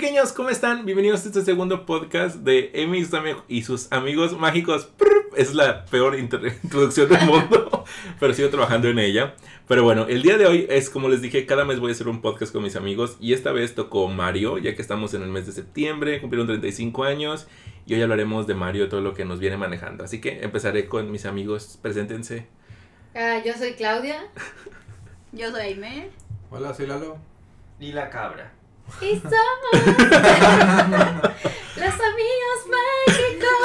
pequeños, ¿cómo están? Bienvenidos a este segundo podcast de Emi y sus amigos mágicos. Es la peor introducción del mundo, pero sigo trabajando en ella. Pero bueno, el día de hoy es como les dije, cada mes voy a hacer un podcast con mis amigos y esta vez tocó Mario, ya que estamos en el mes de septiembre, cumplieron 35 años y hoy hablaremos de Mario, todo lo que nos viene manejando. Así que empezaré con mis amigos, preséntense. Ah, yo soy Claudia. yo soy Aime. Hola, soy Lalo. Y la cabra. Y somos los amigos mágicos.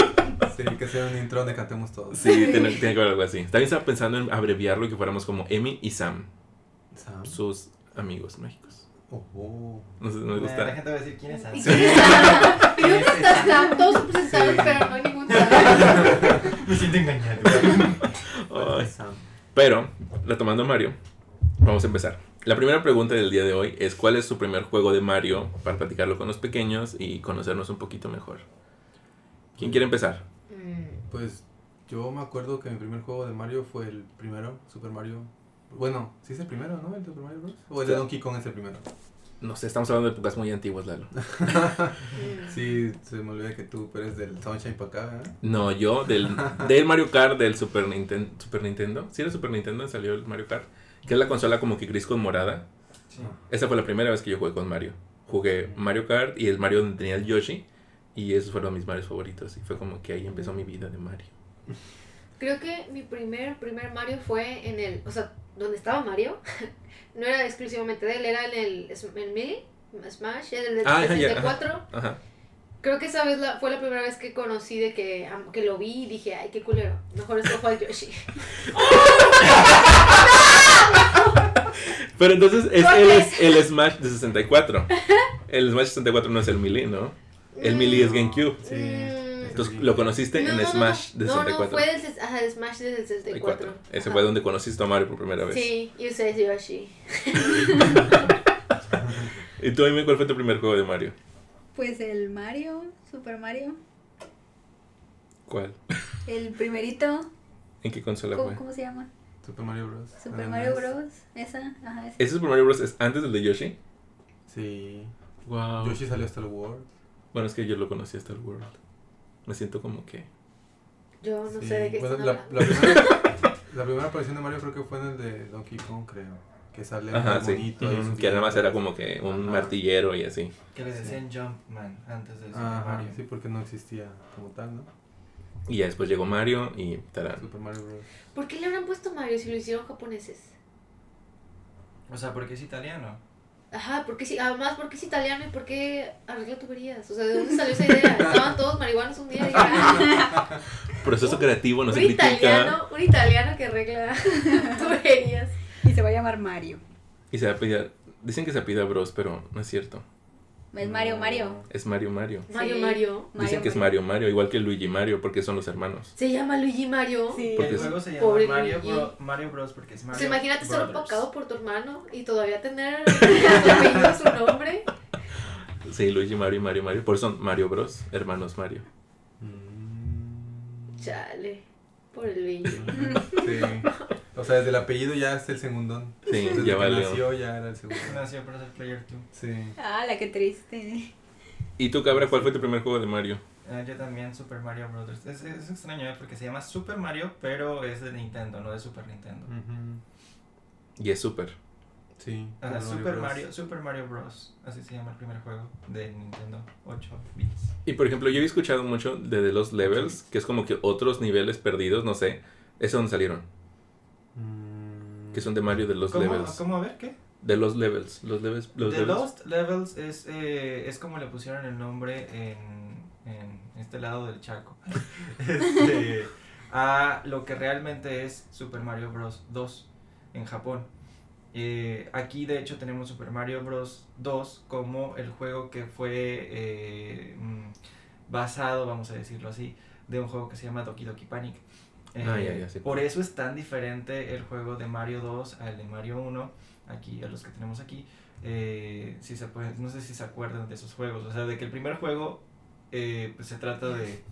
Sí, que sea un intro donde cantemos todos. Sí, tiene, que haber algo así. También estaba pensando en abreviarlo y que fuéramos como Emi y Sam. Sam. Sus amigos mágicos. Oh, No sé, no me gusta. La gente va a decir quién es Sam. Sí. ¿Y dónde está Sam? Todos presentados, pero no hay ningún Sam. Me siento engañado. Pero, retomando a Mario, vamos a empezar. La primera pregunta del día de hoy es ¿cuál es su primer juego de Mario? Para platicarlo con los pequeños y conocernos un poquito mejor. ¿Quién quiere empezar? Mm. Pues yo me acuerdo que mi primer juego de Mario fue el primero, Super Mario. Bueno, sí es el primero, ¿no? El Super Mario Bros. O el de Donkey Kong es el primero. No sé, estamos hablando de épocas muy antiguas, Lalo. sí, se me olvida que tú eres del Sunshine para acá, ¿eh? No, yo del, del Mario Kart del Super, Nintendo Super Nintendo. Sí, era Super Nintendo, salió el Mario Kart. Que es la consola como que gris con morada. Sí. Esa fue la primera vez que yo jugué con Mario. Jugué Mario Kart y el Mario donde tenía el Yoshi. Y esos fueron mis Marios favoritos. Y fue como que ahí empezó mi vida de Mario. Creo que mi primer, primer Mario fue en el. O sea, donde estaba Mario. no era exclusivamente de él, era en el, el Melee, Smash, el del ah, 64. Ajá. Creo que esa vez la, fue la primera vez que conocí de que, que lo vi y dije, ay, qué culero. Mejor es fue el Yoshi. Pero entonces es el, el Smash de 64. El Smash 64 no es el Melee, ¿no? El Melee es GameCube. Sí. Entonces lo conociste en Smash de 64. No, fue del ajá, Smash de 64. Ese fue donde conociste a Mario por primera vez. Sí, y usé Yoshi. ¿Y tú, Amy, cuál fue tu primer juego de Mario? Pues el Mario, Super Mario. ¿Cuál? El primerito. ¿En qué consola ¿Cómo, fue? ¿Cómo se llama? Super Mario Bros. Super Mario Bros. Esa, ajá. Ese. ¿Ese Super Mario Bros. es antes del de Yoshi? Sí. Wow. Yoshi salió hasta el World. Bueno, es que yo lo conocí hasta el World. Me siento como que. Yo no sé de qué bueno, la, la, primera, la primera aparición de Mario creo que fue en el de Donkey Kong, creo que sale Ajá, sí. que además era como que un martillero y así. Que le decían Jumpman antes de Super Mario. Sí, porque no existía como tal, ¿no? Y ya después llegó Mario y tarán. Super Mario Bros. ¿Por qué le habrán puesto Mario si lo hicieron japoneses? O sea, porque es italiano. Ajá, porque sí, además porque es italiano y porque arregla tuberías. O sea, ¿de dónde salió esa idea? Estaban todos marihuanos un día y Proceso creativo, no un se critica. Italiano, un italiano que arregla tuberías. Y se va a llamar Mario. Y se va a pedir. Dicen que se pide Bros, pero no es cierto. Es Mario Mario. Es Mario Mario. Mario Mario. Dicen que es Mario Mario, igual que Luigi Mario, porque son los hermanos. Se llama Luigi Mario. Sí. Porque el juego se llama Mario, Bro, Mario Bros. porque es Mario. Pues imagínate ser opacado por tu hermano y todavía tener su nombre. Sí, Luigi Mario y Mario Mario. Por eso son Mario Bros. Hermanos Mario. Chale. Por el Luigi. Sí. O sea, desde el apellido ya es el segundón. Sí, desde ya valió. nació ya era el segundo. Nació para ser player 2. Sí. Ah, la que triste. ¿Y tú, Cabra, cuál fue tu primer juego de Mario? Uh, yo también, Super Mario Brothers. Es, es extraño, ¿eh? porque se llama Super Mario, pero es de Nintendo, no de Super Nintendo. Y es Super. Sí. Uh, Super Mario, Super Mario Bros. Así se llama el primer juego de Nintendo 8 bits. Y por ejemplo, yo he escuchado mucho de, de los levels, que es como que otros niveles perdidos, no sé. ¿Es donde salieron? Mm. Que son de Mario de los levels. ¿Cómo? A ver, ¿qué? De los levels. Los levels los The Lost Levels es, eh, es como le pusieron el nombre en, en este lado del charco. este, a lo que realmente es Super Mario Bros. 2 en Japón. Eh, aquí de hecho tenemos Super Mario Bros. 2 como el juego que fue eh, mm, basado, vamos a decirlo así, de un juego que se llama Doki Doki Panic. Ah, eh, por eso es tan diferente el juego de Mario 2 al de Mario 1, aquí a los que tenemos aquí. Eh, si se puede, no sé si se acuerdan de esos juegos, o sea, de que el primer juego eh, pues se trata de...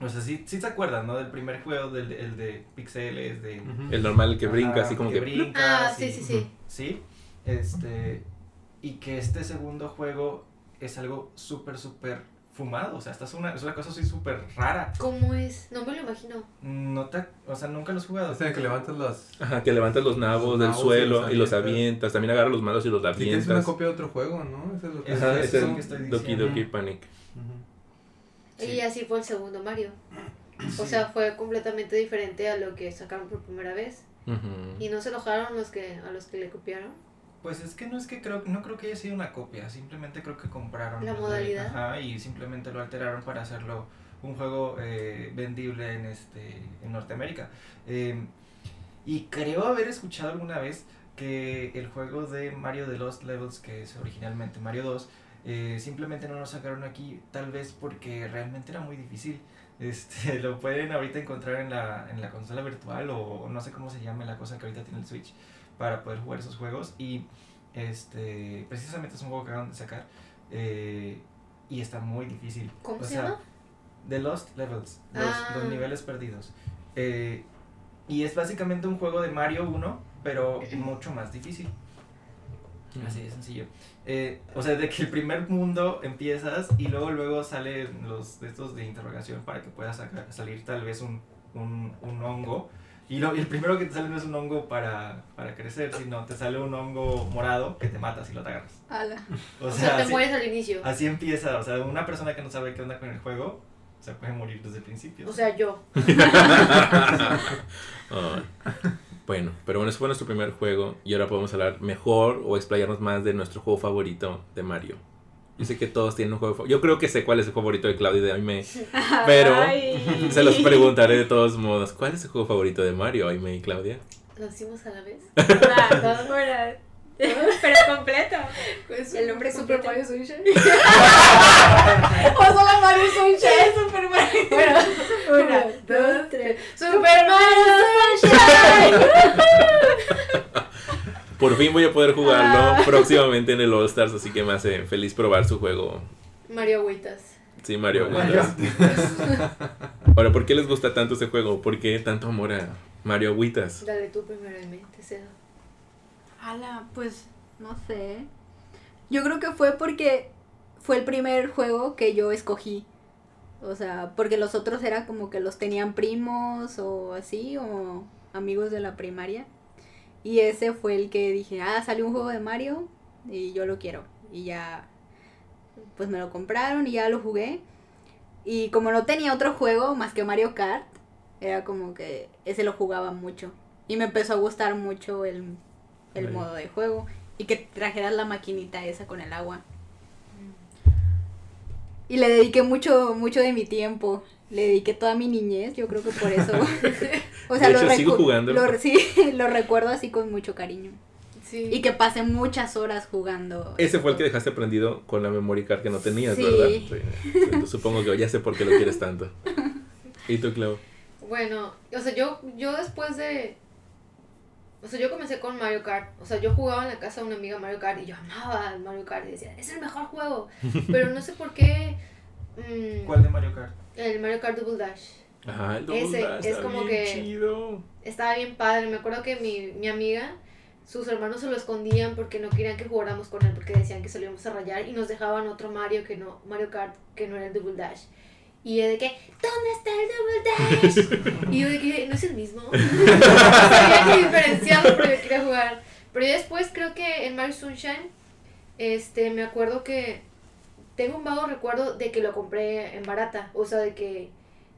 O sea, sí, sí se acuerdan, ¿no? Del primer juego, del el de pixeles, de... El normal, el que brinca, así como que... brinca. Ah, sí, sí, sí. Sí, este... y que este segundo juego es algo súper, súper fumado. O sea, esta es una, es una cosa así súper rara. ¿Cómo es? No me lo imagino. No te, o sea, nunca los has jugado. O sea, que levantas las... Ajá, que levantas los nabos Los del nabos y suelo los y los avientas. avientas. También agarras los malos y los Sí, que es una avientas. copia de otro juego, ¿no? Eso es lo que... Ajá, Eso es es lo el que estoy Doki diciendo. Doki Panic. Sí. Y así fue el segundo Mario. O sea, fue completamente diferente a lo que sacaron por primera vez. Y no se enojaron los que a los que le copiaron. Pues es que no es que creo, no creo que haya sido una copia, simplemente creo que compraron La de- modalidad. ajá, y simplemente lo alteraron para hacerlo un juego eh, vendible en este en Norteamérica. Eh, y creo haber escuchado alguna vez que el juego de Mario de Lost Levels, que es originalmente Mario 2, eh, simplemente no lo sacaron aquí, tal vez porque realmente era muy difícil. Este, lo pueden ahorita encontrar en la, en la consola virtual o no sé cómo se llama la cosa que ahorita tiene el Switch para poder jugar esos juegos y este precisamente es un juego que acaban de sacar eh, y está muy difícil. ¿Cómo O se sea, llama? The Lost Levels, los, Ah. los niveles perdidos. Eh, y es básicamente un juego de Mario 1, pero mucho más difícil. Así de sencillo. Eh, o sea, de que el primer mundo empiezas y luego luego salen los de estos de interrogación para que puedas sacar, salir tal vez un, un, un hongo. Y, lo, y el primero que te sale no es un hongo para, para crecer, sino te sale un hongo morado que te mata si lo te agarras. Ala. O O sea, sea, te así, mueres al inicio. así empieza. O sea, una persona que no sabe qué onda con el juego se puede morir desde el principio. O sea, yo. Ay. Bueno, pero bueno, ese fue nuestro primer juego y ahora podemos hablar mejor o explayarnos más de nuestro juego favorito de Mario. Yo sé que todos tienen un juego favorito. Yo creo que sé cuál es el favorito de Claudia y de Aime, pero Ay. se los preguntaré de todos modos. ¿Cuál es el juego favorito de Mario, Aime y Claudia? ¿Lo hicimos a la vez? Pero completo. El nombre Super completo. Mario Sunshine. O solo Mario Sunshine, Super Mario. Bueno, Una, dos, tres. Super Mario Sunshine. Por fin voy a poder jugarlo próximamente en el All Stars, así que me hace feliz probar su juego. Mario Agüitas. Sí, Mario. Agüitas. Ahora, ¿por qué les gusta tanto ese juego? ¿Por qué tanto amor a Mario Agüitas? Dale tú primero en mente, te cedo. Ala, pues no sé. Yo creo que fue porque fue el primer juego que yo escogí. O sea, porque los otros era como que los tenían primos o así, o amigos de la primaria. Y ese fue el que dije, ah, salió un juego de Mario y yo lo quiero. Y ya, pues me lo compraron y ya lo jugué. Y como no tenía otro juego más que Mario Kart, era como que ese lo jugaba mucho. Y me empezó a gustar mucho el, el modo de juego. Y que trajeras la maquinita esa con el agua. Y le dediqué mucho, mucho de mi tiempo. Le dediqué toda mi niñez, yo creo que por eso. o De hecho, sigo recu- jugándolo. lo- sí, lo recuerdo así con mucho cariño. Sí. Y que pasé muchas horas jugando. Ese fue el que dejaste prendido con la memory card que no tenías, Sí. ¿verdad? Sí. Entonces, supongo que ya sé por qué lo quieres tanto. ¿Y tú, Clau? Bueno, o sea, yo, yo después de... O sea, yo comencé con Mario Kart. O sea, yo jugaba en la casa de una amiga Mario Kart y yo amaba el Mario Kart y decía, es el mejor juego. Pero no sé por qué... mm, ¿Cuál de Mario Kart? El Mario Kart Double Dash. Ajá, el Ese Double Dash es está como bien que- chido. Estaba bien padre. Me acuerdo que mi, mi amiga, sus hermanos se lo escondían porque no querían que jugáramos con él, porque decían que se lo íbamos a rayar y nos dejaban otro Mario que no, Mario Kart que no era el Double Dash. Y yo de que, ¿dónde está el Double Dash? y yo de que, ¿no es el mismo? no sabía que diferenciarlo, pero yo quería jugar. Pero ya después creo que en Mario Sunshine, este, me acuerdo que tengo un vago recuerdo de que lo compré en barata. O sea, de que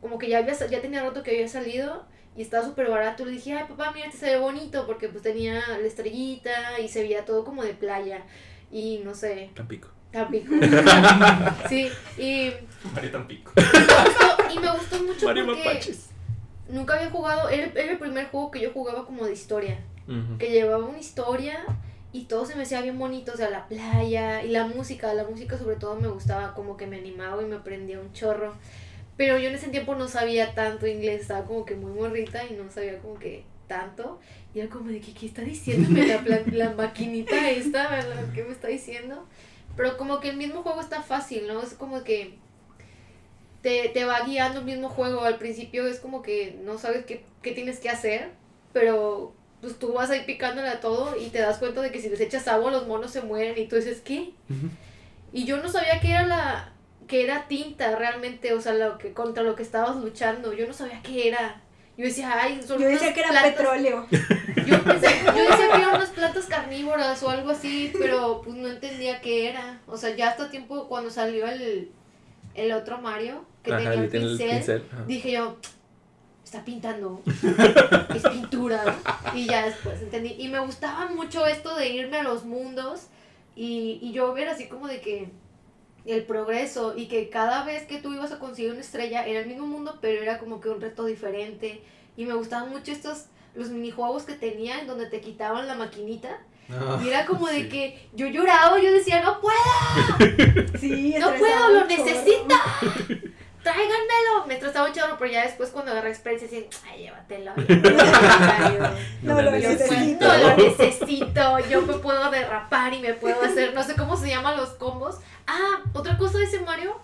como que ya, había, ya tenía rato que había salido y estaba súper barato. Le dije, ay papá, mira, este se ve bonito porque pues tenía la estrellita y se veía todo como de playa. Y no sé, Tampico. Tampico. sí, y Mario Tampico. me gustó, y me gustó mucho Mario porque Mapaches. nunca había jugado, era, el- era el primer juego que yo jugaba como de historia, que llevaba una historia y todo se me hacía bien bonito, o sea, la playa y la música, la música sobre todo me gustaba, como que me animaba y me prendía un chorro. Pero yo en ese tiempo no sabía tanto inglés, estaba como que muy morrita y no sabía como que tanto. Y era como de que, ¿qué está diciéndome la, pla- la maquinita esta? ¿verdad? ¿Qué me está diciendo? Pero como que el mismo juego está fácil, ¿no? Es como que te, te va guiando el mismo juego. Al principio es como que no sabes qué, qué tienes que hacer, pero pues tú vas ahí picándole a todo y te das cuenta de que si les echas agua los monos se mueren y tú dices, ¿qué? Y yo no sabía que era la que era tinta realmente, o sea, lo que contra lo que estabas luchando. Yo no sabía qué era. Yo decía, ay, son Yo decía que era petróleo. Yo, pensé, yo decía que eran unas plantas carnívoras o algo así, pero pues no entendía qué era. O sea, ya hasta tiempo cuando salió el, el otro Mario, que tenía el pincel, dije yo, está pintando. es pintura. Y ya después entendí. Y me gustaba mucho esto de irme a los mundos y, y yo ver así como de que el progreso y que cada vez que tú ibas a conseguir una estrella era el mismo mundo, pero era como que un reto diferente. Y me gustaban mucho estos, los minijuegos que tenían donde te quitaban la maquinita. Ah, y era como de que yo lloraba, yo decía, no puedo. Sí, no puedo, lo necesito tráiganmelo. Me estaba un chorro, pero ya después cuando agarré experiencia, decía, ay, llévatelo. no, no, lo necesito. No lo necesito. Yo me puedo derrapar y me puedo hacer, no sé cómo se llaman los combos. Ah, otra cosa de ese Mario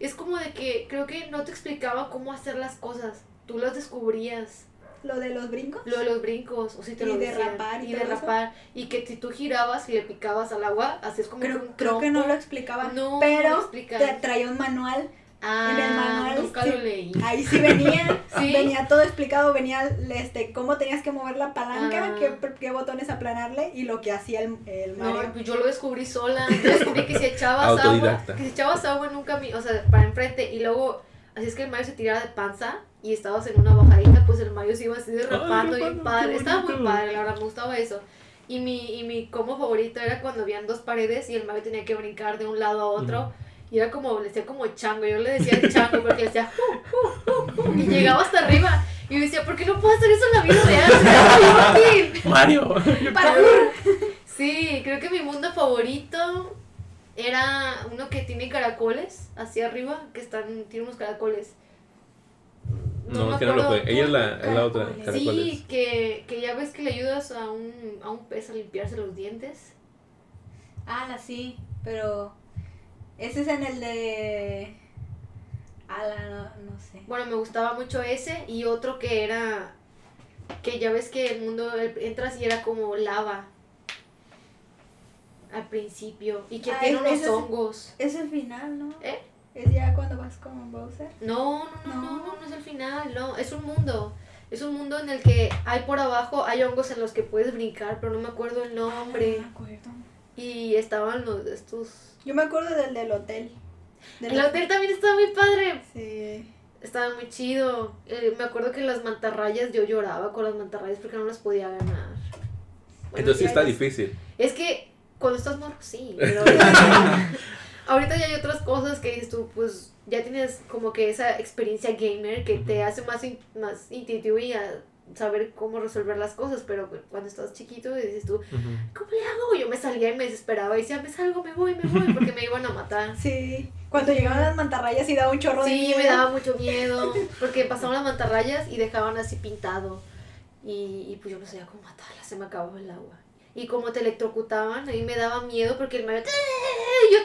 es como de que creo que no te explicaba cómo hacer las cosas. Tú las descubrías. ¿Lo de los brincos? Lo de los brincos, o si te y lo derrapar y, y derrapar. Y que si tú girabas y le picabas al agua, hacías como creo, un Creo que no lo explicaba, no, pero te traía un manual Ah, en el manual. Nunca lo leí. Ahí sí venía, venía todo explicado, venía este cómo tenías que mover la palanca, ah. qué, qué, botones aplanarle y lo que hacía el, el Mario. No, pues yo lo descubrí sola. Yo descubrí que si echabas agua, que si echabas agua en un camino, o sea, para enfrente y luego así es que el Mario se tiraba de panza y estabas en una bajadita, pues el Mario se iba así derrapando y padre, estaba muy padre, la verdad me gustaba eso. Y mi, y mi combo favorito era cuando habían dos paredes y el Mario tenía que brincar de un lado a otro. Y era como, le decía como chango, yo le decía chango porque le decía, uh, uh, uh, y llegaba hasta arriba. Y me decía, ¿por qué no puedo hacer eso en la vida real? Mario. Sí, creo que mi mundo favorito era uno que tiene caracoles hacia arriba, que están, tiene unos caracoles. No, no que no lo fue. Ella es la, la otra. Caracoles. Sí, que, que ya ves que le ayudas a un, a un pez a limpiarse los dientes. Ah, sí, pero ese es en el de... Ala, no, no sé. Bueno, me gustaba mucho ese y otro que era... Que ya ves que el mundo entras y era como lava. Al principio. Y que ah, tiene unos hongos. Es, el final, ¿no? ¿Eh? ¿Es ya cuando vas con Bowser? No, no, no, no, no, no, es el final, no. Es un mundo. Es un mundo en el que hay por abajo, hay hongos en los que puedes brincar, pero no me acuerdo el nombre. no me acuerdo. Y estaban los estos yo me acuerdo del del hotel. el hotel también estaba muy padre. Sí. Estaba muy chido. Eh, me acuerdo que las mantarrayas yo lloraba con las mantarrayas porque no las podía ganar. Entonces sí está difícil. Es que cuando estás morro, sí. Pero ahorita ya hay otras cosas que dices tú, pues ya tienes como que esa experiencia gamer que te hace más, más intuitivo y saber cómo resolver las cosas, pero cuando estás chiquito dices tú, ¿cómo le hago? Yo me salía y me desesperaba y decía, me salgo, me voy, me voy, porque me iban a matar. Sí, cuando llegaban las mantarrayas y daba un chorro de miedo. Sí, me daba mucho miedo, porque pasaban las mantarrayas y dejaban así pintado. Y, y pues yo no sabía cómo matarlas, se me acababa el agua. Y como te electrocutaban, a mí me daba miedo porque el Mario... ¡Yo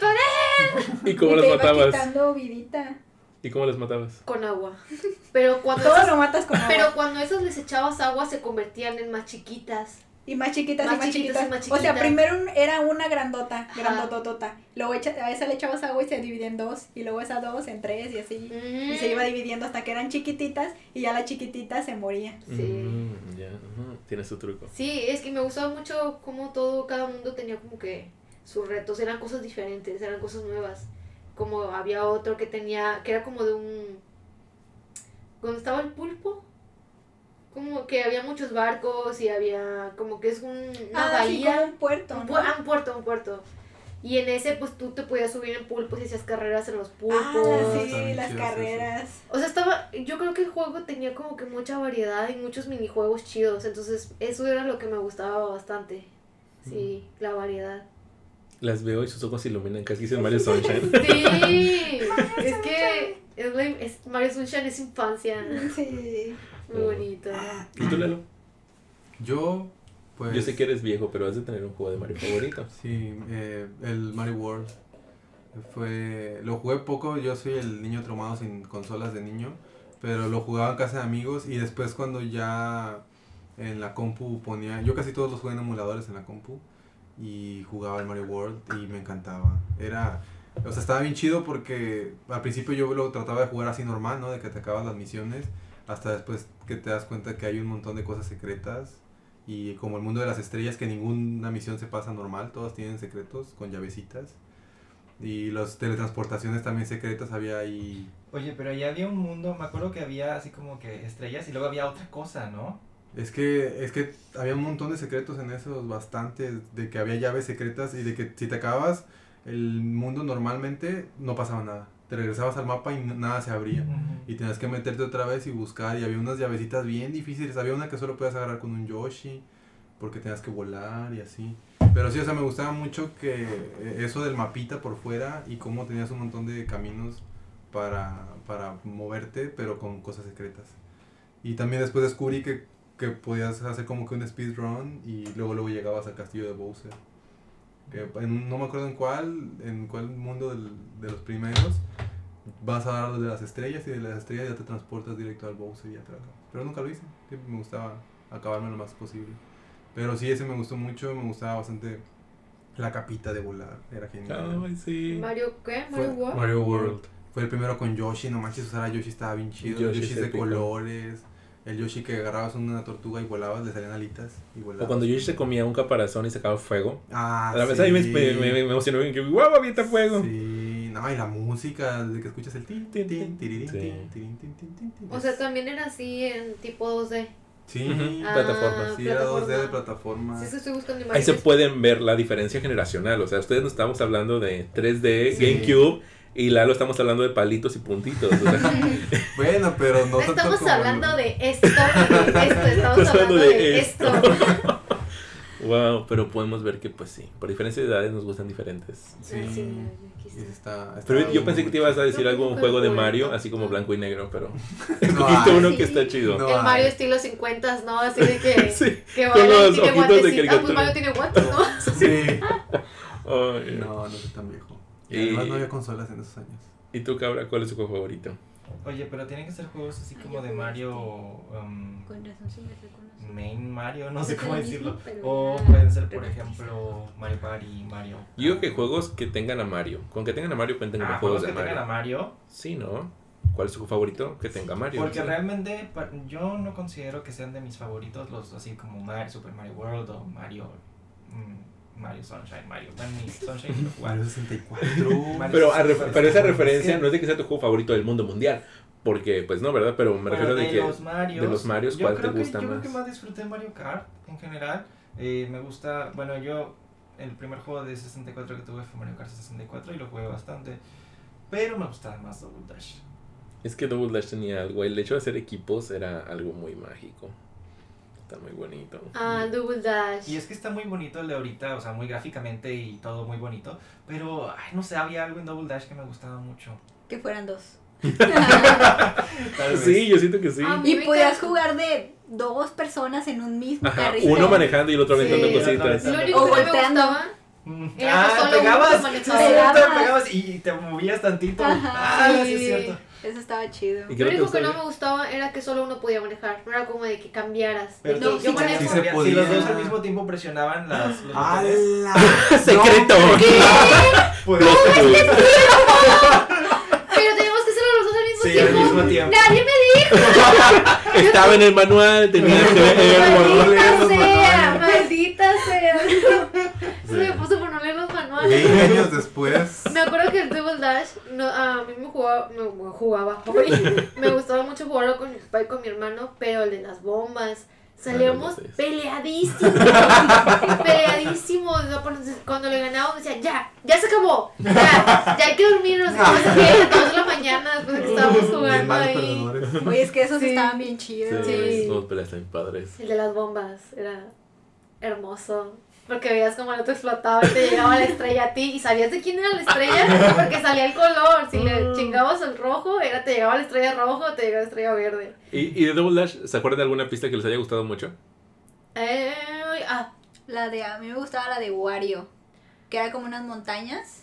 ¿Y cómo las matabas? quitando vidita. ¿Y cómo les matabas? Con agua. Pero cuando Todo lo matas con agua. Pero cuando esas les echabas agua se convertían en más chiquitas. Y más chiquitas, y, más chiquitas. O sea, primero era una grandota, grandototota. Luego echa, a esa le echabas agua y se dividía en dos. Y luego esa dos en tres y así. Y se iba dividiendo hasta que eran chiquititas y ya la chiquitita se moría. Sí. Mm, ya, tiene su truco. Sí, es que me gustaba mucho cómo todo, cada mundo tenía como que sus retos. Eran cosas diferentes, eran cosas nuevas como había otro que tenía, que era como de un... ¿Dónde estaba el pulpo? Como que había muchos barcos y había como que es un, una ah, bahía. un puerto. Un, ah, un puerto, un puerto. Y en ese, pues tú te podías subir en pulpos y hacías carreras en los pulpos. Ah, sí, las carreras. O sea, estaba. Yo creo que el juego tenía como que mucha variedad y muchos minijuegos chidos. Entonces, eso era lo que me gustaba bastante. Sí, la variedad las veo y sus ojos se iluminan, casi dicen Mario Sunshine. Sí, es que es, Mario Sunshine es infancia. Sí. Muy bonito. ¿Y tú, Lalo? Yo, pues... Yo sé que eres viejo, pero has de tener un juego de Mario favorito. Sí, eh, el Mario World. Fue... Lo jugué poco, yo soy el niño traumado sin consolas de niño, pero lo jugaba en casa de amigos y después cuando ya en la compu ponía, yo casi todos los jugué en emuladores en la compu y jugaba el Mario World y me encantaba. Era, o sea, estaba bien chido porque al principio yo lo trataba de jugar así normal, ¿no? De que te acabas las misiones, hasta después que te das cuenta que hay un montón de cosas secretas y como el mundo de las estrellas que ninguna misión se pasa normal, todas tienen secretos con llavecitas. Y las teletransportaciones también secretas había ahí. Oye, pero allá había un mundo, me acuerdo que había así como que estrellas y luego había otra cosa, ¿no? Es que, es que había un montón de secretos en esos, bastantes, de que había llaves secretas y de que si te acabas el mundo normalmente no pasaba nada. Te regresabas al mapa y nada se abría. Y tenías que meterte otra vez y buscar. Y había unas llavecitas bien difíciles. Había una que solo podías agarrar con un Yoshi. Porque tenías que volar y así. Pero sí, o sea, me gustaba mucho que eh, eso del mapita por fuera y cómo tenías un montón de caminos para, para moverte, pero con cosas secretas. Y también después descubrí que que podías hacer como que un speedrun y luego luego llegabas al castillo de Bowser. Que no me acuerdo en cuál, en cuál mundo del, de los primeros, vas a dar de las estrellas y de las estrellas ya te transportas directo al Bowser y atrás. Pero nunca lo hice, me gustaba acabarme lo más posible. Pero sí, ese me gustó mucho, me gustaba bastante la capita de volar, era genial. sí. ¿Mario qué? ¿Mario World? Mario World. Fue el primero con Yoshi, no manches, usar a Yoshi estaba bien chido. Yoshi, de colores. El Yoshi que agarrabas una tortuga y volabas, le salían alitas y volabas. O cuando Yoshi se comía un caparazón y sacaba fuego. Ah, A la vez ahí me, me, me, emocionó bien que ¡guau, avienta fuego! Sí, no, y la música, de que escuchas el tin, tin, tin, tin, tin, tin, tin, O sea, también era así en tipo 2D. Sí, plataforma. Sí, era 2D de plataforma. Sí, estoy buscando Ahí se pueden ver la diferencia generacional. O sea, ustedes no estamos hablando de 3D, GameCube y Lalo estamos hablando de palitos y puntitos. bueno, pero no, estamos hablando de esto, de esto, estamos hablando de, esto. wow, pero podemos ver que pues sí, por diferencia de edades nos gustan diferentes. Sí, sí está, pero yo pensé que te ibas a decir algo, un juego de Mario, así como blanco y negro, pero escogiste uno que está chido. el Mario estilo 50, ¿no? Así de que, sí, que con los tiene ojitos de Ah, pues Mario tiene guantes, ¿no? Sí. no, no es tan viejo. Y, además no había consolas en esos años. ¿Y tú, Cabra, cuál es tu juego favorito? Oye, pero tienen que ser juegos así como de Mario. Um, Con razón sí me Main Mario, no sé cómo decirlo. O pueden ser, por ejemplo, Mario Party, Mario. Yo digo que juegos que tengan a Mario. Con que tengan a Mario cuenten ah, juegos, de que tengan a Mario. Sí, ¿no? ¿Cuál es tu favorito? Que tenga Mario. Porque realmente yo no considero que sean de mis favoritos los así como Mario, Super Mario World o Mario. Mm, Mario Sunshine, Mario Sunshine Mario 64. pero, pero esa referencia no es de que sea tu juego favorito del mundo mundial. Porque, pues no, ¿verdad? Pero me refiero de, de que. Los Marios, de los Marios, ¿cuál te gusta más? Yo creo que más disfruté Mario Kart en general. Eh, me gusta. Bueno, yo. El primer juego de 64 que tuve fue Mario Kart 64 y lo jugué bastante. Pero me gustaba más Double Dash. Es que Double Dash tenía algo. El hecho de hacer equipos era algo muy mágico. Está muy bonito. Ah, Double Dash. Y es que está muy bonito el de ahorita, o sea, muy gráficamente y todo muy bonito. Pero, ay, no sé, había algo en Double Dash que me gustaba mucho. Que fueran dos. sí, yo siento que sí. y podías jugar de dos personas en un mismo carrito. Uno manejando y el otro aventando sí, cositas. Lo único que me gustaba mm. era ah, pegabas, pegabas, pegabas y te movías tantito. ah, sí, es cierto. Eso estaba chido. Lo único que no me gustaba era que solo uno podía manejar. No era como de que cambiaras. Pero no, yo manejo. Si los dos al mismo tiempo presionaban las, los ¡Hala! ¡Secreto! ¿Qué? Pues, Pero teníamos que hacerlo los dos al mismo sí, tiempo. al mismo tiempo. Nadie me dijo. Estaba en el manual, tenía que ver. Maldita sea, maldita sea. Se me puso por no leer los manuales. 20 años después. Me acuerdo que el Double Dash, no, a mí me jugaba, me jugaba, me gustaba mucho jugarlo con mi papá y con mi hermano, pero el de las bombas. Salíamos peleadísimos, peleadísimos. Cuando le ganábamos decía, ya, ya se acabó, ya, ya hay que dormir, no sé qué, dos de la mañana después de que estábamos jugando ahí. Oye, es que esos estaban bien chidos. Sí, sí. peleas también padres. El de las bombas era hermoso. Porque veías como el otro explotaba y te llegaba la estrella a ti y sabías de quién era la estrella porque salía el color. Si le ah. chingabas el rojo, era te llegaba la estrella rojo o te llegaba la estrella verde. ¿Y, y de Double Dash, se acuerdan de alguna pista que les haya gustado mucho? Eh, ah. La de, a mí me gustaba la de Wario, que era como unas montañas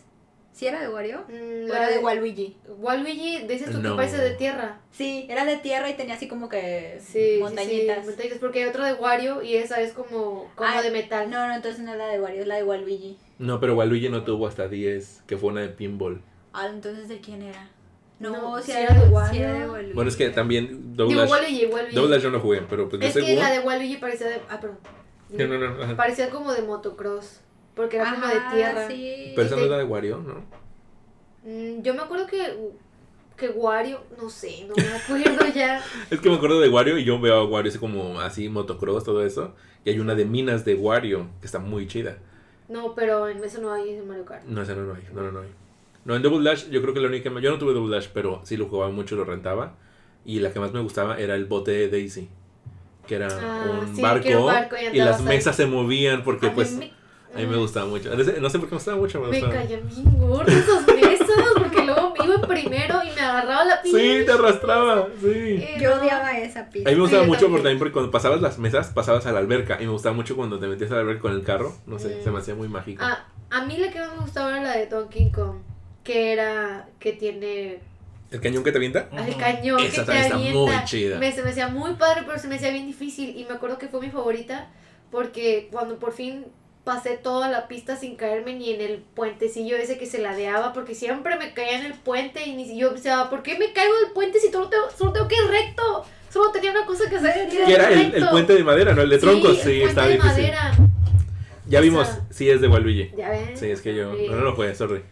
¿Sí era de Wario? Mm, era de Waluigi? Waluigi, dices tú que parece de tierra. Sí, era de tierra y tenía así como que sí, montañitas. Sí, sí, porque hay otro de Wario y esa es como, como ah, de metal. No, no, entonces no es la de Wario, es la de Waluigi. No, pero Waluigi no tuvo hasta 10, que fue una de pinball. Ah, entonces ¿de quién era? No, si era, de Wario. Bueno, es que también Double Dash, yo no jugué, pero pues Es que la de Waluigi parecía de... Ah, perdón. No, no, no. Parecía como de motocross. Porque era como de tierra. Sí. Pero esa no es la de Wario, ¿no? Mm, yo me acuerdo que, que Wario, no sé, no me acuerdo ya. es que me acuerdo de Wario y yo veo a Wario así como así, motocross, todo eso. Y hay una de minas de Wario que está muy chida. No, pero en eso no hay en Mario Kart. No, esa no, no hay, no, no, no hay. No, en Double Dash yo creo que la única... Yo no tuve Double Dash, pero sí lo jugaba mucho, lo rentaba. Y la que más me gustaba era el bote de Daisy. Que era ah, un, barco, y, las mesas se movían porque pues... A mí me gustaba mucho. No sé por qué me gustaba mucho. Me, me caían bien gordos esos mesas porque luego me iba primero y me agarraba la pista. Sí, te arrastraba, sí. Eh, Yo odiaba esa pista. A mí me gustaba mucho porque también porque cuando pasabas las mesas pasabas a la alberca y me gustaba mucho cuando te metías a la alberca con el carro. No sé, se me hacía muy mágico. Ah, a mí la que más me gustaba era la de Donkey Kong, que era que tiene ¿El cañón que te avienta? El cañón Esa que te está muy chida. Me, se me hacía muy padre, pero se me hacía bien difícil. Y me acuerdo que fue mi favorita porque cuando por fin pasé toda la pista sin caerme ni en el puentecillo ese que se ladeaba, porque siempre me caía en el puente y ni yo pensaba, ¿por qué me caigo del puente si solo tengo, solo tengo que ir recto? Solo tenía una cosa que hacer. Que era el, el, puente de madera, ¿no? El de troncos, sí, está difícil. Madera. Ya vimos, sí es de Waluigi. Ya ven. Sí, es que yo no, no lo jugué, sorry.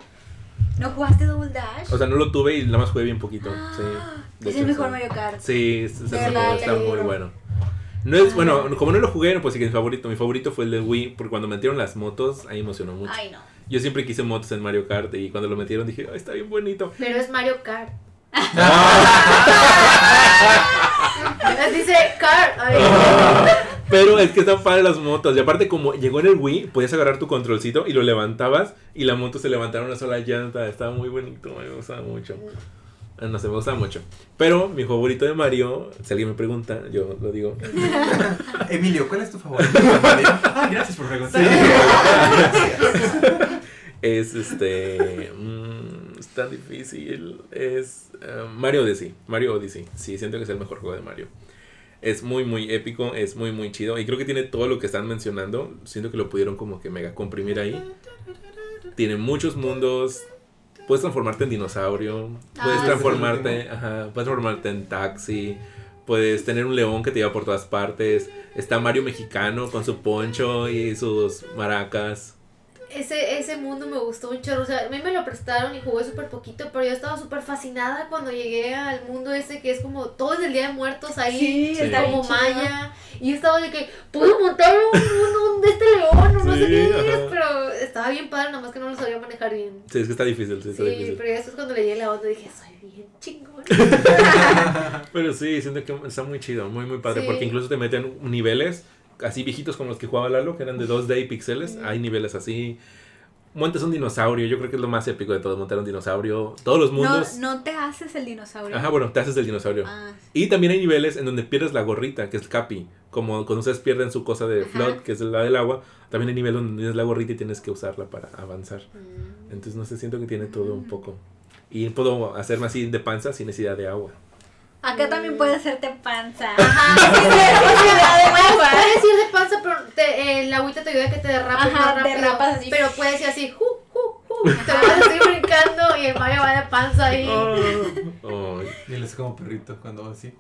¿No jugaste Double Dash? O sea, no lo tuve y nada más jugué bien poquito. sí. Es el mejor Mario Kart. Sí, es, es el mejor, está muy bueno. No es, bueno, como no lo jugué, no puedo decir que es mi favorito. Mi favorito fue el de Wii, porque cuando metieron las motos, ahí emocionó mucho. Ay, no. Yo siempre quise motos en Mario Kart y cuando lo metieron dije, Ay, está bien bonito. Pero es Mario Kart. Dice Kart. Pero es que están padres las motos. Y aparte, como llegó en el Wii, podías agarrar tu controlcito y lo levantabas y la moto se levantaba una sola llanta. Estaba muy bonito, me gustaba mucho. Ah, no sé, me gusta mucho. Pero mi favorito de Mario, si alguien me pregunta, yo lo digo. Emilio, ¿cuál es tu favorito de Mario? Ah, gracias por preguntar. es este. Mmm, es tan difícil. Es uh, Mario Odyssey. Mario Odyssey. Sí, siento que es el mejor juego de Mario. Es muy, muy épico. Es muy, muy chido. Y creo que tiene todo lo que están mencionando. Siento que lo pudieron como que mega comprimir ahí. Tiene muchos mundos puedes transformarte en dinosaurio, puedes ah, transformarte, ajá, puedes transformarte en taxi, puedes tener un león que te lleva por todas partes. Está Mario mexicano con su poncho y sus maracas ese, ese mundo me gustó un chorro. O sea, a mí me lo prestaron y jugué súper poquito, pero yo estaba súper fascinada cuando llegué al mundo ese que es como todo es el Día de Muertos ahí, sí, está como Maya. Y yo estaba de que, puedo montar un, un, de este león, no, sé qué es, pero estaba bien padre, nada más que no lo sabía manejar bien. Sí, es que está difícil, sí, está sí pero eso es cuando le llegué la onda dije, soy bien chingón. pero sí, siento que está muy chido, muy, muy padre, porque incluso te meten niveles así viejitos como los que jugaba Lalo, que eran de 2D y píxeles. Hay niveles así. Montes un dinosaurio, yo creo que es lo más épico de todo, montar un dinosaurio. Todos los mundos. No, no te haces el dinosaurio. Ajá, bueno, te haces el dinosaurio. Ah, y también hay niveles en donde pierdes la gorrita, que es el capi. Como cuando ustedes pierden su cosa de float, que es la del agua, también hay nivel donde tienes la gorrita y tienes que usarla para avanzar. Mm. Entonces, no sé, siento que tiene todo un mm. poco. Y puedo hacerme así de panza sin necesidad de agua. Acá también puede hacerte panza. Ajá, puedes ir de panza, pero te, eh, la agüita te ayuda a que te derrapes Ajá, más rápido. Derrapas así. Pero puedes ir así, ju, ju, ju. Te vas así brincando y el Mario va de panza ahí. Oh, Y él es como perrito cuando va así.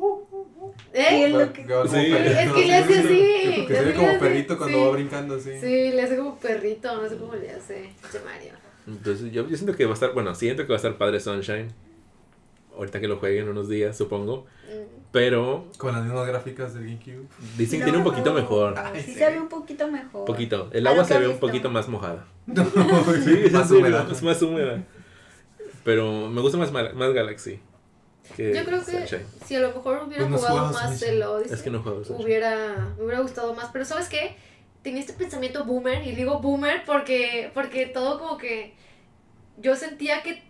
¿Eh? Va, que, sí. Es que le hace así. Que se ve como perrito cuando va brincando así. Sí, le hace como perrito, no sé cómo le hace. Mario. Entonces yo, yo siento que va a estar, bueno, siento que va a estar padre Sunshine ahorita que lo jueguen unos días, supongo. Mm. Pero. Con las mismas gráficas del GameCube. Dicen que tiene un poquito mejor. sí, se ve un poquito mejor. Poquito. El agua se ve un poquito más mojada. No, sí, es más húmeda. Es más húmeda. Pero me gusta más, más Galaxy. Yo creo que si a lo mejor hubiera pues jugado más el Odyssey, es que no hubiera, me hubiera gustado más. Pero ¿sabes qué? Tenía este pensamiento boomer, y digo boomer porque, porque todo como que yo sentía que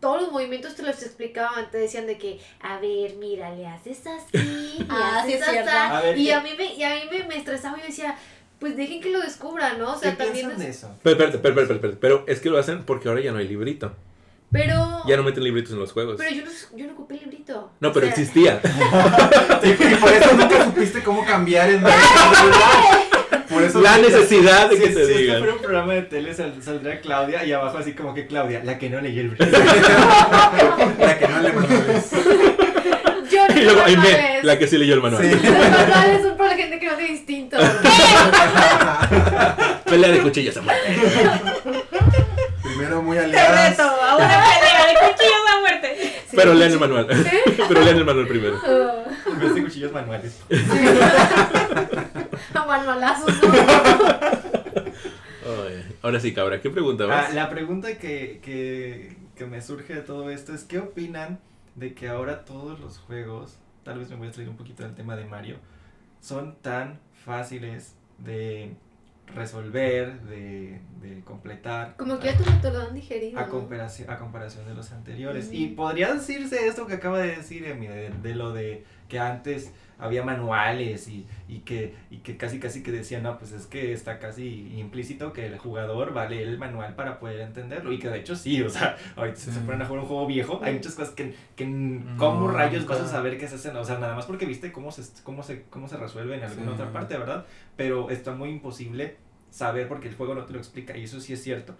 todos los movimientos te los explicaban, te decían de que, a ver, mira, le haces así, le ah, haces así. Y a mí, me, y a mí me, me estresaba y yo decía, pues dejen que lo descubran, ¿no? O sea, ¿Qué también es- eso? Pero, espérate, espérate, espérate, pero es que lo hacen porque ahora ya no hay librito. Pero Ya no meten libritos en los juegos. pero yo no, yo no ocupé el librito. No, O pero sea, existía. Y por eso nunca supiste cómo cambiar el Por eso La necesidad de Si, que si te este digan. fuera un programa de tele sal- saldría Claudia y abajo así como que Claudia, la que no leyó el libro. La que no le manuales. Yo no Y luego, sé ahí me, manuales. la que sí leyó el manual. Sí. Los manuales son para la gente que no tiene instinto. Pelea de cuchillas a muerte. Primero muy Te aliadas. reto a una pelea de cuchillos a muerte. Sí. Pero lean el manual. Pero lean el manual primero. Ah, En vez de cuchillos manuales. a manualazos, ahora sí, cabra, ¿qué pregunta Ah, más? la pregunta que, que, que me surge de todo esto es, ¿qué opinan de que ahora todos los juegos, tal vez me voy a salir un poquito del tema de Mario, son tan fáciles de resolver, de, de completar? Como que ya te lo- te lo han digerido. A ¿no? comparación, a comparación de los anteriores. Mm. Y podría decirse esto que acaba de decir Emi, de, de lo de que antes había manuales y, y, que, y que casi casi que decían, no, pues es que está casi implícito que el jugador va a leer el manual para poder entenderlo. Y que de hecho sí, o sea, ahorita si se Sí. ponen a jugar un juego viejo, hay Mm. muchas cosas que, que ¿cómo No, rayos vas a nunca. saber qué se hacen? O sea, nada más porque viste cómo se, cómo se, cómo se resuelve en alguna Sí. otra parte, ¿verdad? Pero está muy imposible saber porque el juego no te lo explica y eso sí es cierto.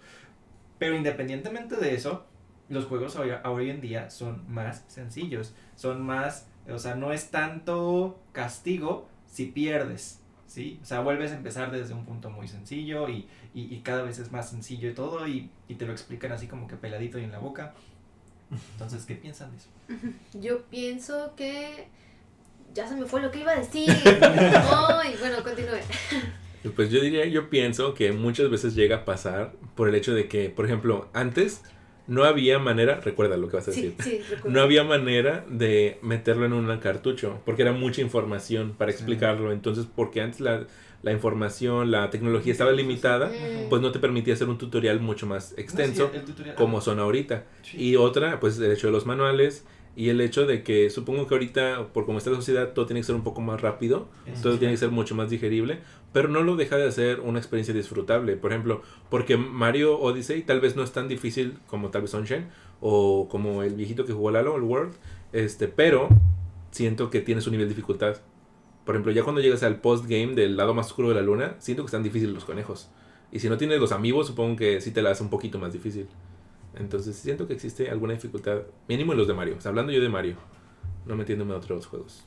Pero independientemente de eso, los juegos hoy, hoy en día son más sencillos, son más, o sea, no es tanto castigo si pierdes, ¿sí? O sea, vuelves a empezar desde un punto muy sencillo y, y, y cada vez es más sencillo y todo y, y te lo explican así como que peladito y en la boca. Entonces, ¿qué piensan de eso? Yo pienso que ya se me fue lo que iba a decir. Ay, bueno, continúe. Pues yo diría, yo pienso que muchas veces llega a pasar por el hecho de que, por ejemplo, antes no había manera, recuerda lo que vas a decir, Sí, sí, recuerdo. no había manera de meterlo en un cartucho, porque era mucha información para explicarlo. Entonces, porque antes la, la información, la tecnología estaba limitada, pues no te permitía hacer un tutorial mucho más extenso No, sí, el tutorial- como son ahorita. Sí. Y otra, pues el hecho de los manuales y el hecho de que supongo que ahorita, por como está la sociedad, todo tiene que ser un poco más rápido, todo sí. tiene que ser mucho más digerible, pero no lo deja de hacer una experiencia disfrutable. Por ejemplo, porque Mario Odyssey tal vez no es tan difícil como tal vez Sunshine o como el viejito que jugó Lalo, el World, este, pero siento que tiene su nivel de dificultad. Por ejemplo, ya cuando llegas al postgame del lado más oscuro de la luna, siento que están difíciles los conejos. Y si no tienes los amigos, supongo que sí te la hace un poquito más difícil. Entonces siento que existe alguna dificultad, mínimo en los de Mario. Hablando yo de Mario, no metiéndome a otros juegos.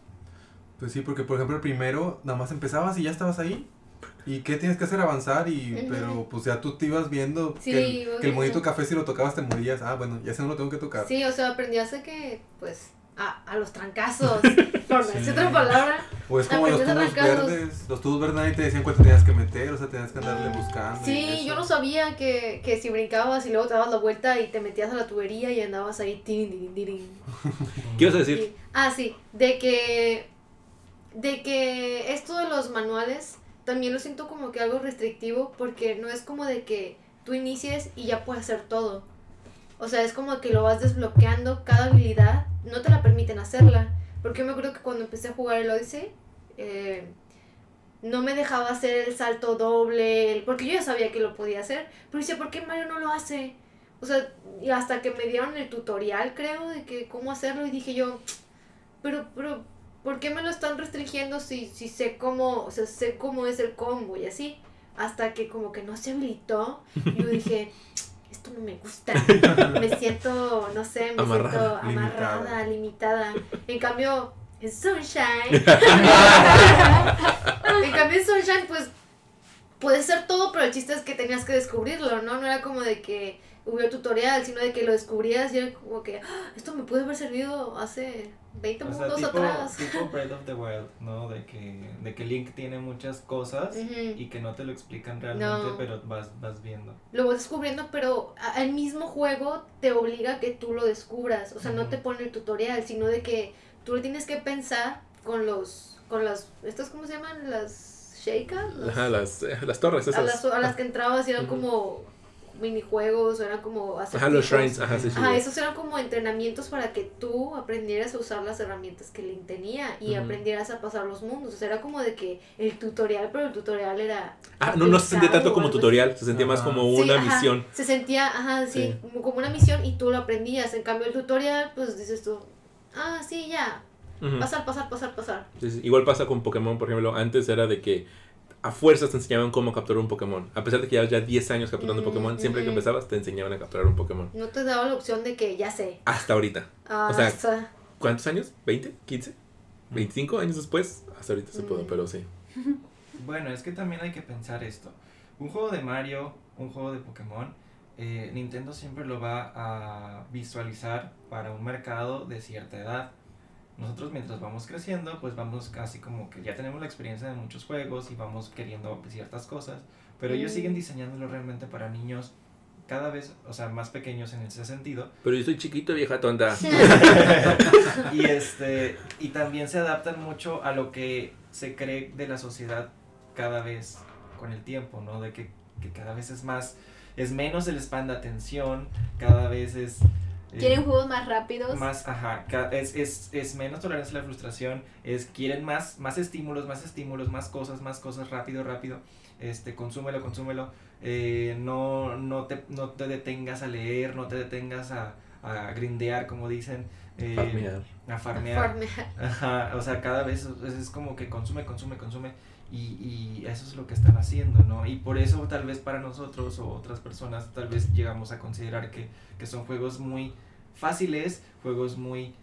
Pues sí, porque por ejemplo el primero, nada más empezabas y ya estabas ahí. ¿Y qué tienes que hacer? Avanzar y... Ujú. Pero pues ya tú te ibas viendo Sí, que, el, que el monito café si lo tocabas te morías. Ah, bueno, ya ese no lo tengo que tocar. Sí, o sea, aprendías a que, pues, a, a los trancazos. Por Sí. otra palabra. O es como los tubos verdes. Los tubos verdes nadie te decían cuánto tenías que meter, o sea, tenías que andarle buscando. y Sí, yo no sabía que, que si brincabas y luego te dabas la vuelta y te metías a la tubería y andabas ahí. tirin, tirin, tirin. ¿Qué ibas a decir? Y- ah, sí, de que de que esto de los manuales también lo siento como que algo restrictivo porque no es como de que tú inicies y ya puedes hacer todo. O sea, es como que lo vas desbloqueando cada habilidad, no te la permiten hacerla. Porque yo me acuerdo que cuando empecé a jugar el Odyssey, eh, no me dejaba hacer el salto doble, porque yo ya sabía que lo podía hacer, pero dice, ¿por qué Mario no lo hace? O sea, hasta que me dieron el tutorial, creo, de que cómo hacerlo, y dije yo, pero, pero, ¿por qué me lo están restringiendo si, si sé cómo, o sea, sé cómo es el combo y así? Hasta que como que no se habilitó, yo dije, esto no me gusta, me siento, no sé, me Amarrada, siento amarrada, limitada. En cambio, en Sunshine, en cambio en Sunshine, pues, puede ser todo, pero el chiste es que tenías que descubrirlo, ¿no? No era como de que hubiera tutorial, sino de que lo descubrías y era como que, "Ah, esto me puede haber servido hace 20 O sea, atrás. tipo Breath of the Wild, ¿no? De que, de que Link tiene muchas cosas y que no te lo explican realmente, No. pero vas, vas viendo. Lo vas descubriendo, pero el mismo juego te obliga a que tú lo descubras. O sea, no te pone el tutorial, sino de que tú lo tienes que pensar con los, con las, ¿estas cómo se llaman? Las shakers. Las- Ajá, las, eh, las torres a, esas. las, a las que entrabas y eran como minijuegos o eran como Ajá, los shrines, ajá, sí, sí. Ajá, esos eran como entrenamientos para que tú aprendieras a usar las herramientas que Link tenía y aprendieras a pasar los mundos. O sea, era como de que el tutorial, pero el tutorial era... Ah, no, no se sentía tanto como tutorial, se sentía más como una misión. Se sentía, ajá, sí, como una misión y tú lo aprendías. En cambio, el tutorial, pues dices tú, ah, sí, ya, Pasar, pasar, pasar, pasar. Igual pasa con Pokémon, por ejemplo. Antes era de que a fuerzas te enseñaban cómo capturar un Pokémon. A pesar de que llevas ya 10 años capturando Pokémon, siempre que empezabas te enseñaban a capturar un Pokémon. No te daba la opción de que ya sé. Hasta ahorita. o sea, ¿cuántos años? ¿20? ¿15? ¿25 años después? Hasta ahorita se pudo, pero sí. Bueno, es que también hay que pensar esto. Un juego de Mario, un juego de Pokémon, eh, Nintendo siempre lo va a visualizar para un mercado de cierta edad nosotros mientras vamos creciendo, pues vamos casi como que ya tenemos la experiencia de muchos juegos y vamos queriendo ciertas cosas, pero ellos siguen mm. diseñándolo realmente para niños cada vez, o sea, más pequeños en ese sentido. Pero yo soy chiquito, vieja tonta. y este y también se adaptan mucho a lo que se cree de la sociedad cada vez con el tiempo, ¿no? De que, que cada vez es más es menos el span de atención, cada vez es Quieren juegos más rápidos. Más, ajá, es, es, es menos tolerancia a la frustración, es quieren más, más estímulos, más estímulos, más cosas, más cosas, rápido, rápido, este, consúmelo, consúmelo, eh, no, no, te, no te detengas a leer, no te detengas a, a grindear, como dicen. Eh, farmear. A farmear. Ajá, o sea, cada vez es, es como que consume, consume, consume. Y, y, eso es lo que están haciendo, ¿no? Y por eso tal vez para nosotros o otras personas tal vez llegamos a considerar que, que son juegos muy fáciles, juegos muy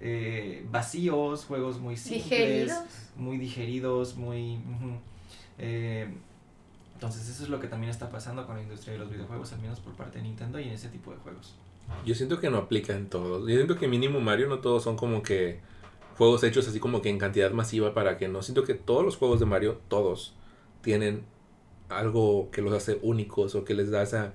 eh, vacíos, juegos muy simples, muy digeridos, muy... Eh, entonces eso es lo que también está pasando con la industria de los videojuegos, al menos por parte de Nintendo y en ese tipo de juegos. Yo siento que no aplica en todos. Yo siento que mínimo Mario no todos son como que juegos hechos así como que en cantidad masiva para que no. Siento que todos los juegos de Mario, todos, tienen algo que los hace únicos o que les da esa,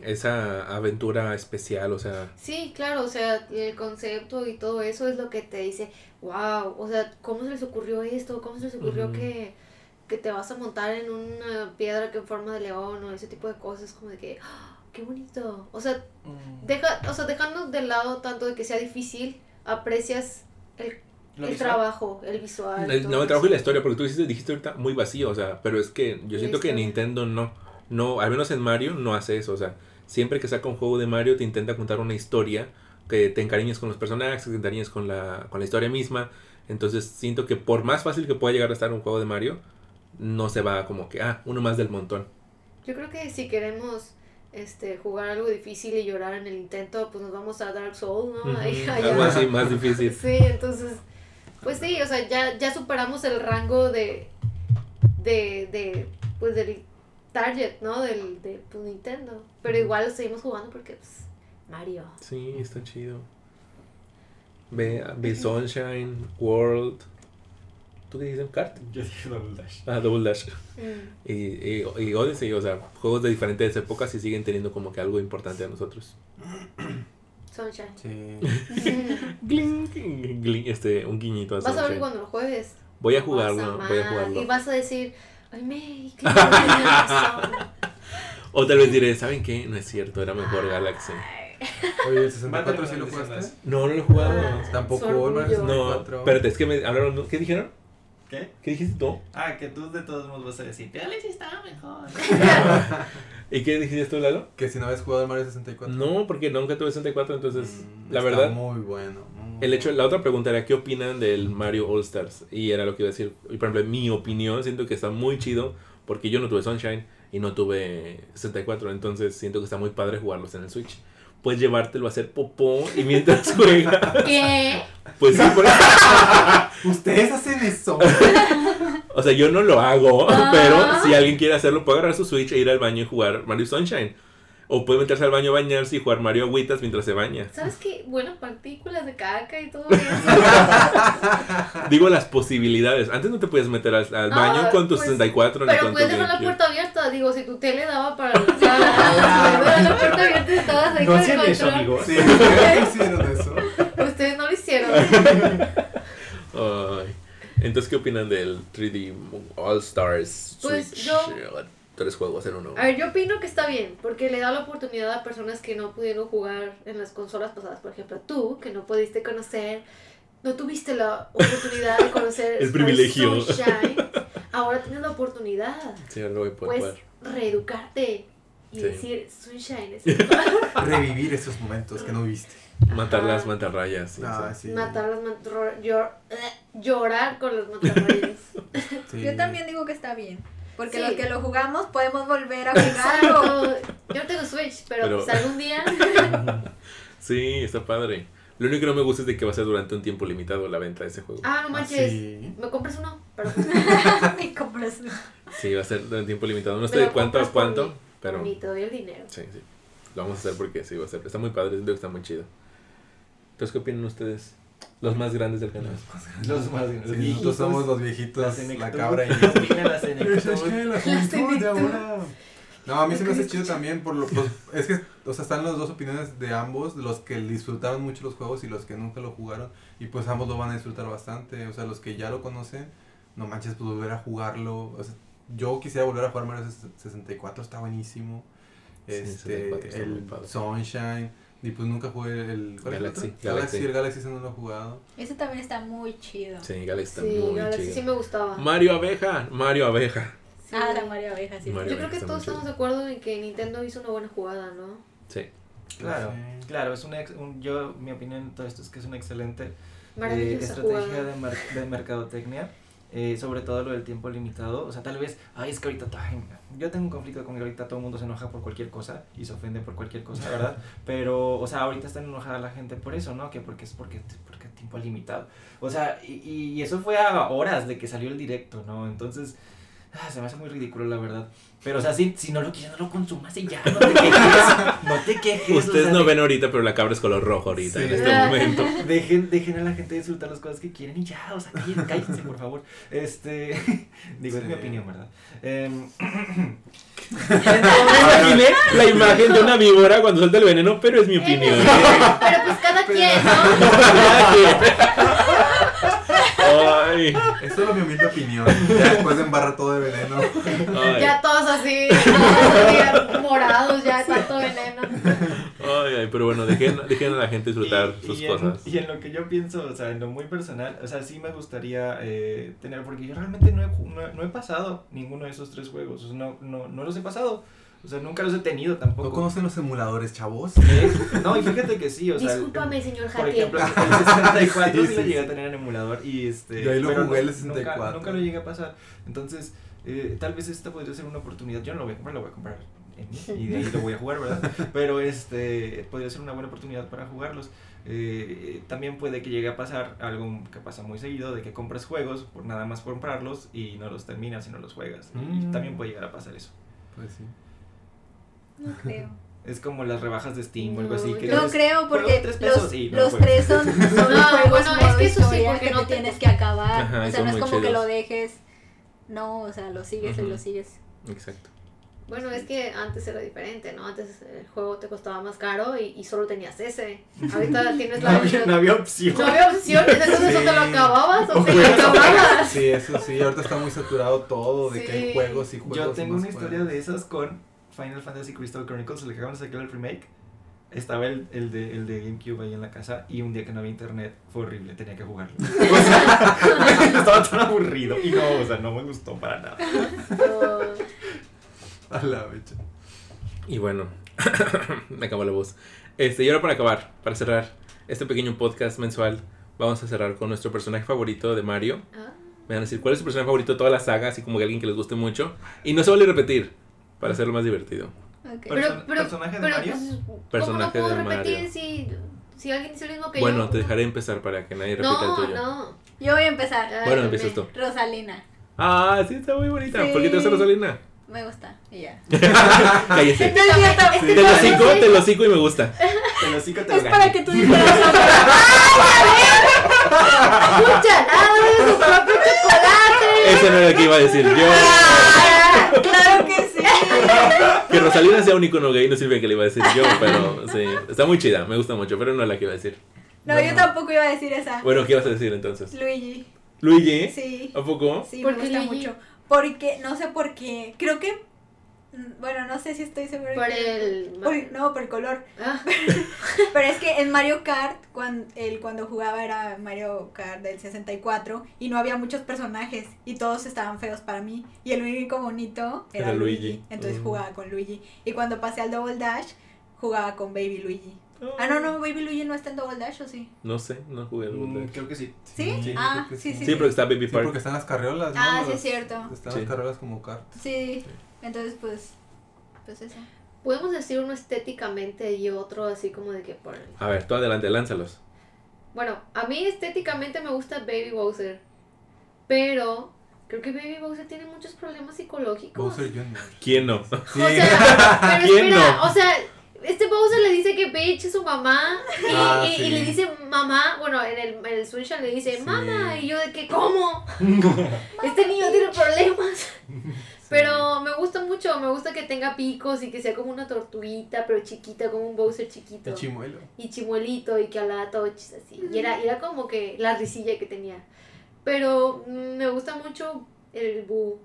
esa aventura especial, o sea. Sí, claro, o sea, el concepto y todo eso es lo que te dice, wow, o sea, ¿cómo se les ocurrió esto? ¿Cómo se les ocurrió que, que te vas a montar en una piedra que en forma de león o ese tipo de cosas? Como de que, ¡ah! qué bonito. O sea, mm. deja, o sea, dejando de lado tanto de que sea difícil, aprecias el, trabajo, el visual. no, el trabajo y la historia, porque tú dijiste, dijiste ahorita muy vacío, o sea, pero es que yo siento que Nintendo no, no, al menos en Mario no hace eso, o sea, siempre que saca un juego de Mario te intenta contar una historia, que te encariñes con los personajes, que te encariñes con la, con la historia misma, entonces siento que por más fácil que pueda llegar a estar un juego de Mario, no se va como que, ah, uno más del montón. Yo creo que si queremos este, jugar algo difícil y llorar en el intento, pues nos vamos a Dark Souls, ¿no? Algo así, más difícil. Sí, entonces, pues sí, o sea, ya, ya superamos el rango de, de, de, pues del target, ¿no? Del, de pues, Nintendo. Pero igual seguimos jugando porque, pues, Mario. Sí, está chido. Ve, ve Sunshine, World, ¿Tú qué dices? ¿Kart? Yo dije Double Dash. Ah, Double Dash. Mm. Y, y, y, Odyssey, o sea, juegos de diferentes épocas y siguen teniendo como que algo importante a nosotros. Sunshine. Sí. Gling, este, un guiñito a Vas a ver cuando lo juegues. Voy a jugarlo, voy a jugarlo. Y vas a decir, ay, me, O tal vez diré, ¿saben qué? No es cierto, era mejor Galaxy. Oye, ¿el 64 sí lo jugaste? No, no lo he jugado. Tampoco, el 64. No, espérate, es que me hablaron, ¿qué dijeron? ¿Qué? ¿Qué dijiste tú? Ah, que tú de todos modos vas a decir, Alex estaba mejor. ¿Y qué dijiste tú, Lalo? Que si no habías jugado el Mario 64. No, porque nunca tuve 64, entonces, mm, la está verdad. muy bueno. el hecho, la otra pregunta era, ¿qué opinan del Mario All Stars? Y era lo que iba a decir. Y por ejemplo, en mi opinión, siento que está muy chido, porque yo no tuve Sunshine y no tuve 64, entonces siento que está muy padre jugarlos en el Switch puedes llevártelo a hacer popó y mientras juega. ¿Qué? Pues sí, por Ustedes hacen eso. o sea, yo no lo hago, ah. pero si alguien quiere hacerlo, puede agarrar su Switch e ir al baño y jugar Mario Sunshine. O puede meterse al baño a bañarse y jugar Mario Agüitas mientras se baña. ¿Sabes qué? Bueno, partículas de caca y todo eso. Digo las posibilidades. Antes no te podías meter al, baño con tu 64 pues, Pero puedes dejar la puerta abierta. Digo, si tu tele daba para. O sea, la puerta abierta y estabas ahí no con el control. eso, amigo. Sí, no hicieron eso. Ustedes no lo hicieron. Ay. Entonces, ¿qué opinan del 3D All Stars? Pues yo tres juegos en uno. A ver, yo opino que está bien, porque le da la oportunidad a personas que no pudieron jugar en las consolas pasadas. Por ejemplo, tú, que no pudiste conocer, no tuviste la oportunidad de conocer el privilegio. Sunshine, ahora tienes la oportunidad. Sí, ahora lo voy a poder Puedes jugar. reeducarte y Sí. decir, Sunshine es Revivir esos momentos que no viste. Matar las mantarrayas. sí, Ah, sí. sí. matar las mantarrayas, llor- eh, llorar con las mantarrayas. Sí. Yo también digo que está bien. Porque Sí. los que lo jugamos podemos volver a jugarlo. Exacto. Yo no tengo Switch, pero, Pero- pues algún día. Sí, está padre. Lo único que no me gusta es de que va a ser durante un tiempo limitado la venta de ese juego. Ah, no Ah, manches. sí. ¿Me compras uno? Pero Me compras uno. Sí, va a ser durante tiempo limitado. No sé de cuánto a cuánto, pero ni te doy el dinero. sí, sí. Lo vamos a hacer porque sí va a ser. Está muy padre, siento que está muy chido. Entonces, ¿qué opinan ustedes? Los más grandes del canal. Los más Sí, los nosotros viejitos, somos los la viejitos, la senectud. cabra y ¿Qué opina la la juventud de ahora. No, a mí se me hace chido también por lo, pues, es que, o sea, están las dos opiniones de ambos, los que disfrutaron mucho los juegos y los que nunca lo jugaron, y pues ambos lo van a disfrutar bastante, o sea, los que ya lo conocen, no manches, pues volver a jugarlo, o sea, yo quisiera volver a jugar Mario 64, está buenísimo, Sí, este, 64 está muy el. Sunshine, y pues nunca jugué el ¿cuál es el Galaxy? Galaxy. Galaxy, el Galaxy ese no lo he jugado. Ese también está muy chido. Sí, Galaxy está Sí, muy sí, chido. sí me gustaba. Mario Abeja, Mario Abeja. Sí. Ah, la Mario Abeja, sí. Mario Yo creo que todos estamos de acuerdo en que Nintendo hizo una buena jugada, ¿no? Sí. Claro, Sí. claro, es una ex- un, yo, mi opinión en todo esto es que es una excelente eh, estrategia de, mer- de mercadotecnia, eh, sobre todo lo del tiempo limitado, o sea, tal vez, ay, es que ahorita, ay, yo tengo un conflicto con que ahorita todo el mundo se enoja por cualquier cosa y se ofende por cualquier cosa, ¿verdad? Pero, o sea, ahorita está enojada la gente por eso, ¿no? Que porque es porque, porque tiempo limitado. O sea, y, y eso fue a horas de que salió el directo, ¿no? Entonces, ah, se me hace muy ridículo, la verdad. Pero, o sea, si, si no lo quieres, no lo consumas y ya, no te quejes. No te quejes. o Ustedes sea, no de- ven ahorita, pero la cabra es color rojo ahorita Sí. en este momento. Dejen, dejen a la gente disfrutar las cosas que quieren y ya, o sea, cállense, cállense, por favor. Este, digo, es mi opinión, ¿verdad? Em, Imaginé la imagen de una víbora cuando suelta el veneno, pero es mi opinión. Pero pues cada quien, ¿no? Ay, Es solo mi humilde opinión, ya después de embarrar todo de veneno. ay, Ya todos así, todos así, morados, ya tanto veneno. ay, ay, pero bueno, dejen, dejen a la gente disfrutar y- sus y en- cosas. y en lo que yo pienso, o sea, en lo muy personal, o sea, sí me gustaría eh, tener, porque yo realmente no he, ju- no, he- no he pasado ninguno de esos tres juegos, o sea, no, no, no los he pasado, o sea, nunca los he tenido tampoco. ¿No conocen los emuladores, chavos? Eh, No, y fíjate que sí, o sea, Discúlpame, señor Por ejemplo, el 64 sí, Sí, lo sí, llegué a tener en emulador y este... Yo ahí lo jugué el nu- 64. Nunca, nunca lo llegué a pasar. Entonces, eh, tal vez esta podría ser una oportunidad. Yo no lo voy a comprar, lo voy a comprar en mí y de ahí lo voy a jugar, ¿verdad? Pero este podría ser una buena oportunidad para jugarlos. Eh, también puede que llegue a pasar algo que pasa muy seguido, de que compras juegos por nada más comprarlos y no los terminas y no los juegas. Y Mm. también puede llegar a pasar eso. Pues sí. No creo. Es como las rebajas de Steam o algo así. No, Que No creo "Juego porque tres pesos", los, y no lo los tres son, son No, juegos bueno, es que eso sí, historia porque que no te tienes que acabar. Ajá, o sea, no es como que lo dejes. No, o sea, lo sigues y lo sigues. Exacto. Bueno, es que antes era diferente, ¿no? Antes el juego te costaba más caro y, y solo tenías ese. Ahorita tienes No la había, no había opción. No había opciones, entonces o te lo Sí. acababas o O te lo acababas. Sí, eso sí, ahorita está muy saturado todo, de que hay Sí. juegos y juegos. Yo tengo más una historia juegos. de esas con Final Fantasy Crystal Chronicles, el que acaban de sacar el remake. Estaba el, el, de, el de GameCube ahí en la casa y un día que no había internet fue horrible, tenía que jugarlo. O sea, estaba tan aburrido y no, o sea, no me gustó para nada. A la fecha. Y bueno, me acabó la voz. Este, y ahora para acabar, para cerrar este pequeño podcast mensual, vamos a cerrar con nuestro personaje favorito de Mario. Ah, Me van a decir cuál es su personaje favorito de toda la saga, así como que alguien que les guste mucho. Y no se vale repetir, para hacerlo más divertido. Ok. Pero- Pero, pero, ¿Personaje de pero, Mario? pues, ¿cómo Personaje no puedo de repetir Mario. si, si alguien dice lo mismo que Bueno, yo? te dejaré empezar para que nadie repita el No, tuyo. no. Yo voy a empezar. Ay, Bueno, empiezas tú. Rosalina. Ah, sí, está muy bonita. Sí. ¿Por qué te gusta Rosalina? Me gusta. Y ya. Cállese. No es cierto. Es que Te lo cico, te lo cico y me gusta. Te lo que te lo Es para que tú dijeras ¡Cucharada de su propio chocolate! Eso no era lo que iba a decir yo. Ah, Claro que sí. Que Rosalina sea un icono gay no sirve que le iba a decir yo, pero sí. Está muy chida, me gusta mucho, pero no es la que iba a decir. No, yo tampoco iba a decir esa. Bueno, ¿qué ibas a decir entonces? Luigi. Luigi, Sí. ¿a poco? Sí, ¿Por me gusta Luigi? mucho. Porque, no sé por qué. Creo que Bueno, no sé si estoy segura. Por que- el... por- no, por el color. Ah, Pero es que en Mario Kart, cuando, él cuando jugaba era Mario Kart del 64 y no había muchos personajes y todos estaban feos para mí. Y el único bonito era, Era Luigi. Luigi. Entonces Mm. jugaba con Luigi. Y cuando pasé al Double Dash, jugaba con Baby Luigi. Ah, no, no, Baby Luigi no está en Double Dash, ¿o sí? No sé, no jugué Mm, Double Dash. creo que sí. ¿Sí? Sí, ah, sí, sí. sí. Sí, porque está Baby Sí, Park. porque están las carreolas, ¿no? Ah, sí, es cierto. Están Sí. las carreolas como kart. Sí, entonces pues, pues eso. Podemos decir uno estéticamente y otro así como de que por... A ver, tú adelante, lánzalos. Bueno, a mí estéticamente me gusta Baby Bowser, pero creo que Baby Bowser tiene muchos problemas psicológicos. Bowser Jr. ¿Quién no? Sí. O sea, pero ¿Quién espera, no? o sea, este Bowser le dice que Peach es su mamá y, Ah, y- y sí. le dice mamá, bueno, en el, en el Switch le dice Sí. mamá y yo de que, ¿cómo? este niño tiene problemas. Pero me gusta mucho, me gusta que tenga picos y que sea como una tortuguita, pero chiquita, como un Bowser chiquito. El chimuelo. y chimuelito y que hablaba todo chis así. Y era, y era como que la risilla que tenía. Pero mm, me gusta mucho el Boo.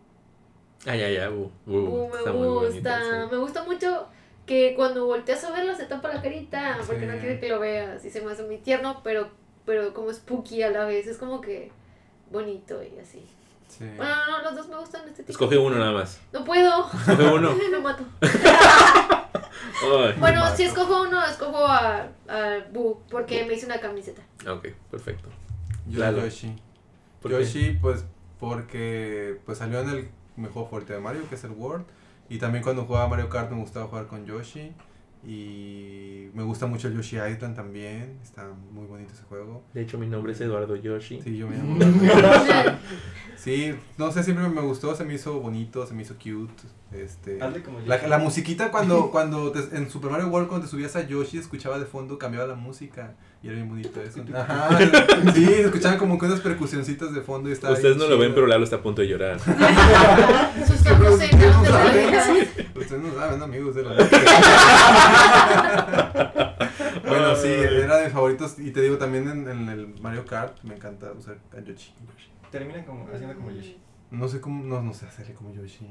Ah, ya, ya, bu, bu, Boo me está muy bonito, gusta. sí. Me gusta mucho que cuando volteas a verlo se tapa la carita porque Sí. no quiere que lo veas. Y se me hace muy tierno, pero, pero como spooky a la vez. Es como que bonito y así. Sí. Bueno, no, no, los dos me gustan este tipo. Escoge uno nada más. No puedo. Escoge uno. me mato. Ay. Bueno, si escojo uno, escojo a, a Boo porque me hice una camiseta. Ok, perfecto. Yo Lalo. Yoshi. ¿Por qué? Yoshi, pues, porque pues salió en el mejor fuerte de Mario, que es el World. Y también cuando jugaba Mario Kart me gustaba jugar con Yoshi. Y me gusta mucho el Yoshi Island también. Está muy bonito ese juego. De hecho, mi nombre es Eduardo Yoshi. Sí, yo me llamo. Sí, no sé, siempre me gustó, se me hizo bonito, se me hizo cute. Este, Hazle como la, la musiquita cuando, cuando te- en Super Mario World cuando te subías a Yoshi escuchaba de fondo, cambiaba la música y era bien bonito eso. Ajá, sí, escuchaban como que unas percusioncitas de fondo y estaba Ustedes no lo ven, pero Lalo está a punto de llorar. Sus ustedes no saben. Ustedes no saben, amigos de la Bueno, sí, era de mis favoritos y te digo también en, en el Mario Kart me encanta usar a Yoshi. Termina como, haciendo como Yoshi. No sé cómo, no, no sé hacerle como Yoshi.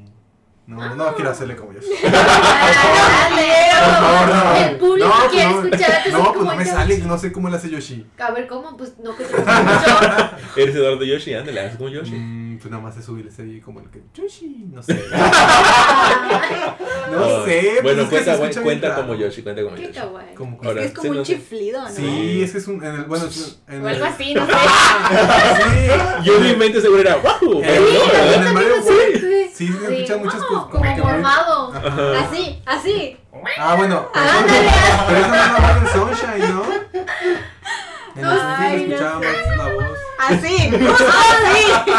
No, no quiero hacerle como Yoshi. El público No, quiere no, escucharte No, pues no me sale, no sé cómo le hace Yoshi. A ver, ¿cómo? Pues no que te. Eres Eduardo Yoshi, ándale, haz como Yoshi. Mm, pues nada más es subirse ahí como el que Yoshi, no sé. no Ah, sé, pues Bueno, es que se cuenta, escucha bien cuenta como Yoshi, cuenta como Qué Yoshi. kawaii. Como Es Ahora, que es como sí, un no chiflido, ¿no? Sí, es que es un en el, bueno, es en O el, algo así, no sé. sí, Yo en mi mente seguro era ¡Wow! Eh, Pero no, en el Mario Sí, sí. sí se escuchan muchas cosas Como que- mormado. Así, así. Ah, bueno, pero eso, Ándale. pero eso no es normal en Sunshine, ¿no? En el Sunshine escuchaba más la voz. Así, justo así.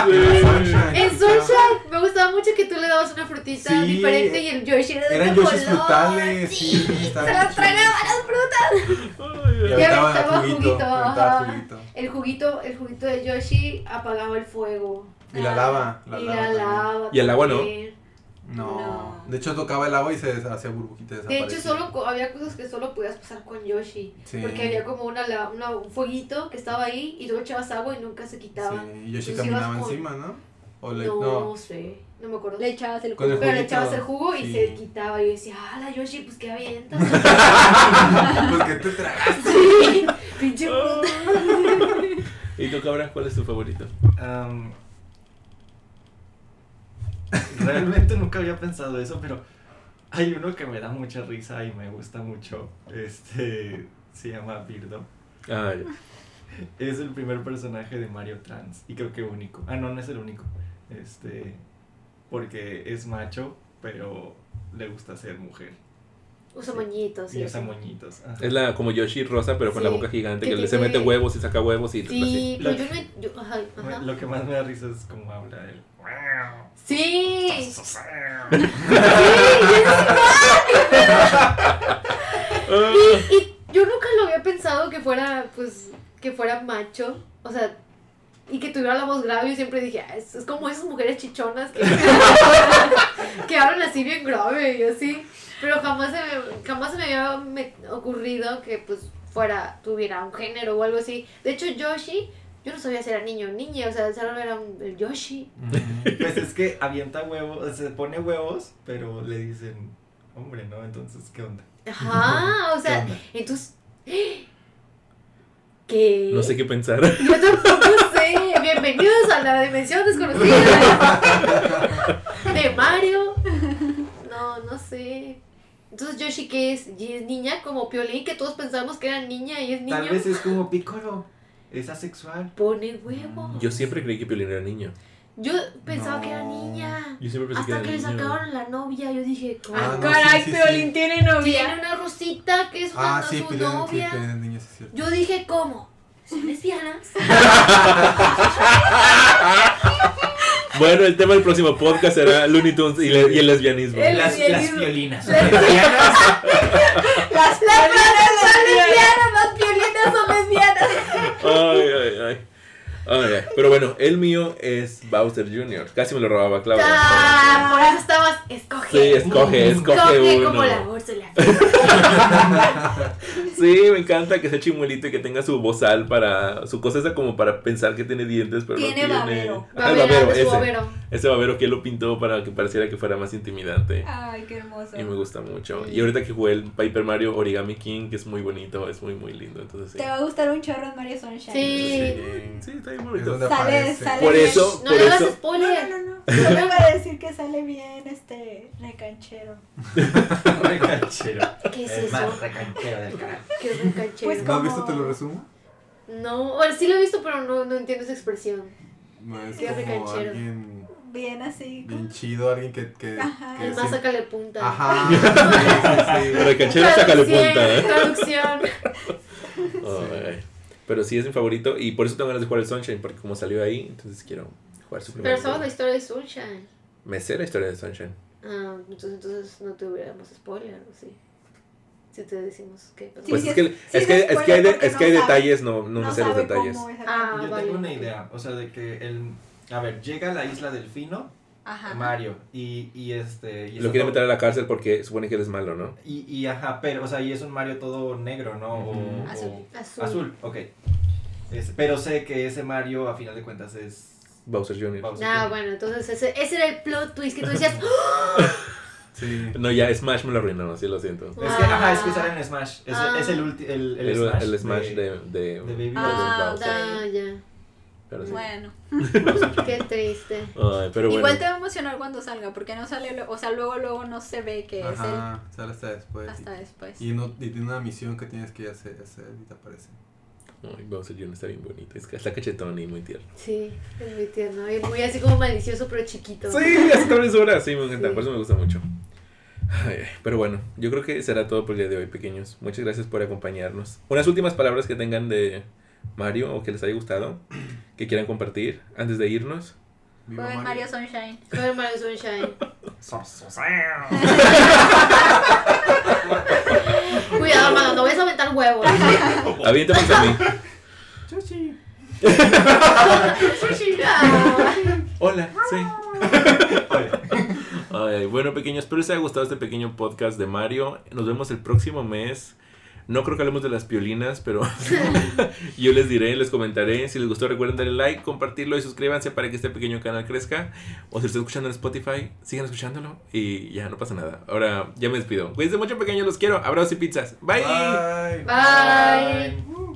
En el Sunshine. Me gustaba mucho que tú le dabas una frutita Sí, diferente y el Yoshi era de Eran Yoshis color. frutales, sí, Se las tragaba las frutas. Y aventaba juguito, juguito, aventaba ajá. juguito. El juguito, el juguito de Yoshi apagaba el fuego. Y la lava, la y lava la también. lava. Y el agua no. No. No. De hecho tocaba el agua y se hacía burbujita De desaparecía. hecho, solo co- había cosas que solo podías pasar con Yoshi. Sí. Porque había como una, la- una- un fueguito que estaba ahí y luego echabas agua y nunca se quitaba. Sí, y Yoshi Entonces caminaba con- encima, ¿no? O le, no, no. sé, no me acuerdo. Le echabas el Pero le echabas el jugo y sí. se quitaba. Y yo decía, ah, la Yoshi, pues qué avientas. pues que te tragaste. sí, pinche fruta. ¿Y tú, cabra, cuál es tu favorito? realmente nunca había pensado eso, pero hay uno que me da mucha risa y me gusta mucho. Este se llama Birdo. Ah. Es el primer personaje de Mario Trans y creo que único. Ah, no, no es el único. Este porque es macho, pero le gusta ser mujer. Usa moñitos. Y Sí, usa moñitos. ajá. Es la como Yoshi rosa, pero con la boca gigante, que que, le se mete huevos y saca huevos y así. Sí, pero Lo- yo no. Yo, ajá, ajá. Lo que más me da risa es cómo habla él. Sí. Ah, Y yo nunca lo había pensado que fuera, pues, que fuera macho. O sea, y que tuviera la voz grave. Yo siempre dije, "Ah, es, como esas mujeres chichonas que, que hablan así bien grave y así. Pero jamás se me, jamás se me había ocurrido que, pues, fuera, tuviera un género o algo así. De hecho, Yoshi, Yo no sabía si era niño o niña, o sea, solo era un, el Yoshi. Pues es que avienta huevos, se pone huevos, pero le dicen hombre, ¿no? Entonces, ¿qué onda? Ajá, o sea, entonces... ¿Qué? No sé qué pensar. Yo tampoco sé. Bienvenidos a la dimensión desconocida de Mario. No, no sé. Entonces Yoshi qué es? ¿Y es niña como Piolín que todos pensamos que era niña y es niño? Tal vez es como Piccolo. Es asexual. Pone huevo. Yo siempre creí que Piolín era niño. Yo pensaba que era niña. Yo siempre pensé Hasta que, que, era le niño. sacaron la novia, yo dije, ¿cómo? Ah, no, Caray, sí, sí, Piolín sí. tiene novia. Tiene una rosita que es una, Ah, sí, su Piolín, sí, novia. Piolín. Yo dije, ¿cómo? ¿Son lesbianas? Bueno, el tema del próximo podcast será Looney Tunes y, le- y el lesbianismo. El- Las, las lesbianismo. violinas. Las Las piolinas son lesbianas, las piolinas son lesbianas. Ay, ay, ay. Ay, ay. Pero bueno, el mío es Bowser Jr. Casi me lo robaba Claudia. Ah, por eso estabas, escoge. Sí, escoge, escoge Escoge uno. como la bolsa y la Sí, me encanta que sea chimuelito y que tenga su bozal para. Su cosa esa como para pensar que tiene dientes, pero Tiene no tiene. babero. Ah, el Babero, ese. babero. Ese babero que él lo pintó para que pareciera que fuera más intimidante. Ay, qué hermoso. Y me gusta mucho. Y ahorita que jugué el Paper Mario Origami King, que es muy bonito, es muy, muy lindo. Entonces sí. Te va a gustar un chorro en Mario Sunshine. Sí. Sí, está bien bonito. Sale, aparece. sale Por bien. eso, No por le eso. No, spoiler. no, no, no. Solo iba a decir que sale bien este recanchero. Recanchero. ¿Qué es El eso? más recanchero del canal. ¿Qué es un canchero? Pues, ¿No has visto? Te lo resumo. No, bueno, sí lo he visto, pero no, no entiendo esa expresión. No, es Qué como recanchero. alguien Bien así. bien chido, alguien que... que, Ajá. que El más sí- sácale punta. Ajá. Sí, sí, sí. Recanchero, sácale punta, ¿eh? Traducción. Ay, Pero sí es mi favorito y por eso tengo ganas de jugar el Sunshine, porque como salió ahí, entonces quiero jugar su primer Pero sabes la historia de Sunshine. Me sé la historia de Sunshine. Ah, entonces, entonces no tuviéramos spoiler, ¿o sí? Si te decimos qué pasó. Pues sí es que, es- sí es es que, es que hay, de- es que hay porque no sabe- detalles, no, no, me sé los detalles. Ah, Yo vale. tengo una idea, o sea, de que el... A ver, llega a la isla Delfino, Ajá. Mario, y, y este... Y Lo quiere meter a la cárcel porque supone que él es malo, ¿no? Y, y ajá, pero, o sea, y es un Mario todo negro, ¿no? O- Azul. Azul. Azul, ok. Es- pero sé que ese Mario, a final de cuentas, es... Bowser Jr. Bowser Ah, Jr. bueno, entonces ese, ese era el plot twist que tú decías. Sí. No, ya Smash me lo arruinó, sí lo siento. Es que, ajá, es que Ah. sale en Smash. Es, Ah. es el, ulti- el, el, El, Smash. el Smash de, de, de Baby Ah, Bowser. Ah, ya. Pero sí. Bueno. Qué triste. Ay, pero bueno. Igual te va a emocionar cuando salga, porque no sale, o sea, luego luego no se ve que Ajá, sale hasta después. es él hasta después. Y, no, y tiene una misión que tienes que hacer, hacer y te aparece. Ay, Bowser Jr. está bien bonito. Es que está cachetón y muy tierno. Sí, es muy tierno. Y muy así como malicioso, pero chiquito. Sí, hace travesuras. Sí, me encanta. Sí. Por eso me gusta mucho. Ay, ay, pero bueno, yo creo que será todo por el día de hoy, pequeños. Muchas gracias por acompañarnos. Unas últimas palabras que tengan de Mario o que les haya gustado, que quieran compartir antes de irnos. Viva Jueguen Mario Sunshine. Mario Sunshine. Cuidado, hermano, no vayas a aventar huevos. Aviéntame a mí. Chuchi. Hola, sí. Ay, bueno, pequeños, espero les haya gustado este pequeño podcast de Mario. Nos vemos el próximo mes. No creo que hablemos de las piolinas, pero yo les diré, les comentaré. Si les gustó, recuerden darle like, compartirlo y suscríbanse para que este pequeño canal crezca. O si lo están escuchando en Spotify, sigan escuchándolo y ya no pasa nada. Ahora ya me despido. Cuídense mucho, pequeños, los quiero. Abrazos y pizzas. Bye. Bye. Bye. Bye.